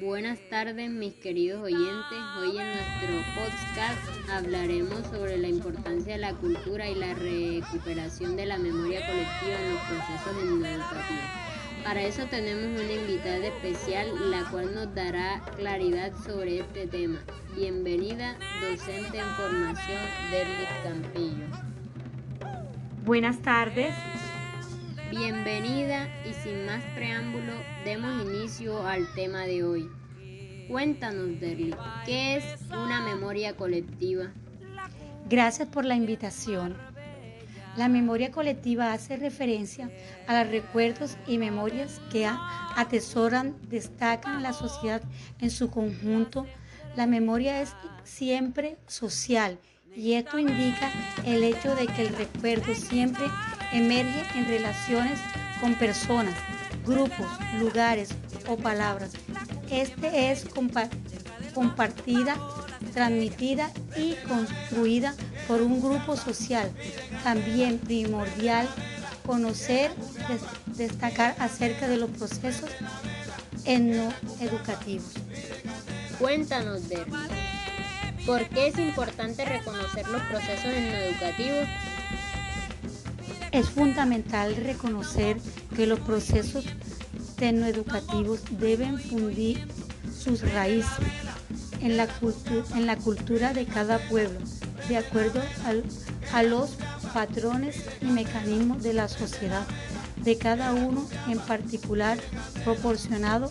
Buenas tardes mis queridos oyentes. Hoy en nuestro podcast hablaremos sobre la importancia de la cultura y la recuperación de la memoria colectiva en los procesos educativos. Para eso tenemos una invitada especial la cual nos dará claridad sobre este tema. Bienvenida, docente en formación Derlis Campillo. Buenas tardes, Bienvenida y sin más preámbulo, demos inicio al tema de hoy. Cuéntanos, Derly, ¿qué es una memoria colectiva? Gracias por la invitación. La memoria colectiva hace referencia a los recuerdos y memorias que atesoran, destacan la sociedad en su conjunto. La memoria es siempre social y esto indica el hecho de que el recuerdo siempre emerge en relaciones con personas, grupos, lugares o palabras. Este es compartida, transmitida y construida por un grupo social. También primordial conocer, destacar acerca de los procesos educativos. Cuéntanos, Derby, ¿por qué es importante reconocer los procesos en no educativos? Es fundamental reconocer que los procesos tecnoeducativos deben fundir sus raíces en la, en la cultura de cada pueblo, de acuerdo a los patrones y mecanismos de la sociedad de cada uno en particular, proporcionado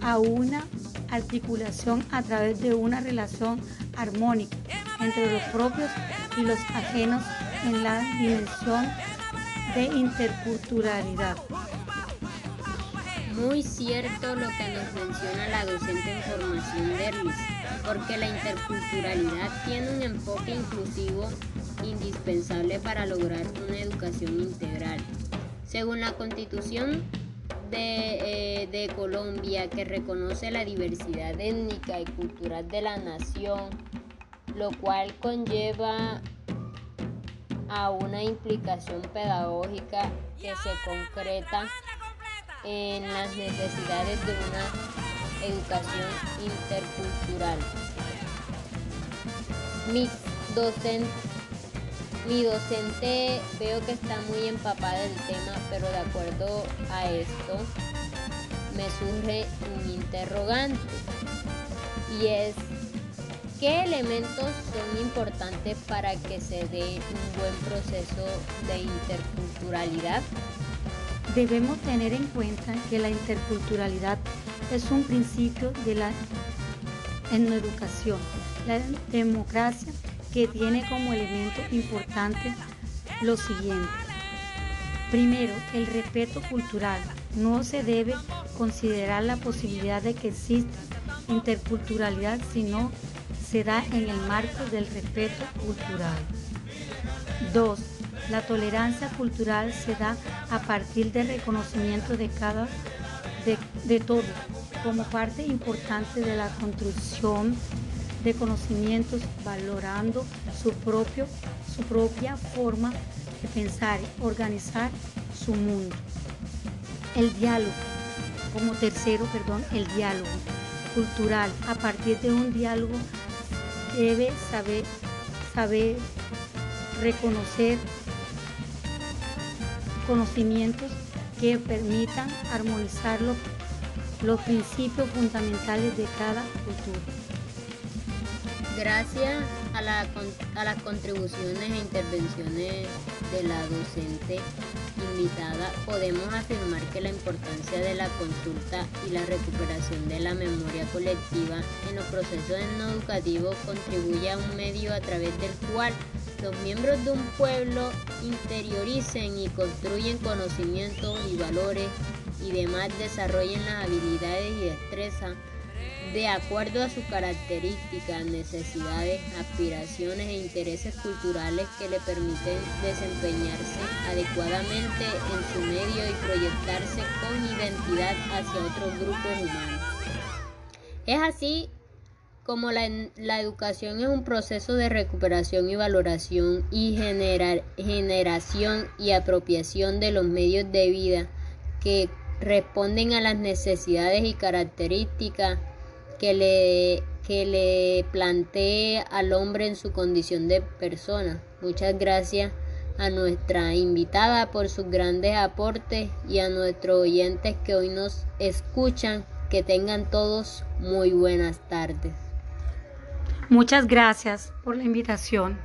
a una articulación a través de una relación armónica entre los propios y los ajenos en la dimensión de interculturalidad. Muy cierto lo que nos menciona la docente en formación Derlis, porque la interculturalidad tiene un enfoque inclusivo indispensable para lograr una educación integral. Según la constitución de, eh, de Colombia, que reconoce la diversidad étnica y cultural de la nación, lo cual conlleva a una implicación pedagógica que se concreta en las necesidades de una educación intercultural. Mi docente, veo que está muy empapada del tema, pero de acuerdo a esto me surge un interrogante y es ¿Qué elementos son importantes para que se dé un buen proceso de interculturalidad? Debemos tener en cuenta que la interculturalidad es un principio de la educación, la democracia que tiene como elemento importante lo siguiente. Primero, el respeto cultural. No se debe considerar la posibilidad de que exista interculturalidad, sino se da en el marco del respeto cultural. 2. La tolerancia cultural se da a partir del reconocimiento de cada de, de como parte importante de la construcción de conocimientos, valorando su, propio, su propia forma de pensar organizar su mundo. El diálogo, como tercero, perdón, el diálogo cultural, a partir de un diálogo debe saber, saber reconocer conocimientos que permitan armonizar los, los principios fundamentales de cada cultura. Gracias a, la, a las contribuciones e intervenciones de la docente invitada, podemos afirmar que la importancia de la consulta y la recuperación de la memoria colectiva en los procesos educativos contribuye a un medio a través del cual los miembros de un pueblo interioricen y construyen conocimientos y valores y demás desarrollen las habilidades y destrezas de acuerdo a sus características, necesidades, aspiraciones e intereses culturales que le permiten desempeñarse adecuadamente en su medio y proyectarse con identidad hacia otros grupos humanos. Es así como la, educación es un proceso de recuperación y valoración y generación y apropiación de los medios de vida que responden a las necesidades y características que le, que le plantee al hombre en su condición de persona. Muchas gracias a nuestra invitada por sus grandes aportes y a nuestros oyentes que hoy nos escuchan. Que tengan todos muy buenas tardes. Muchas gracias por la invitación.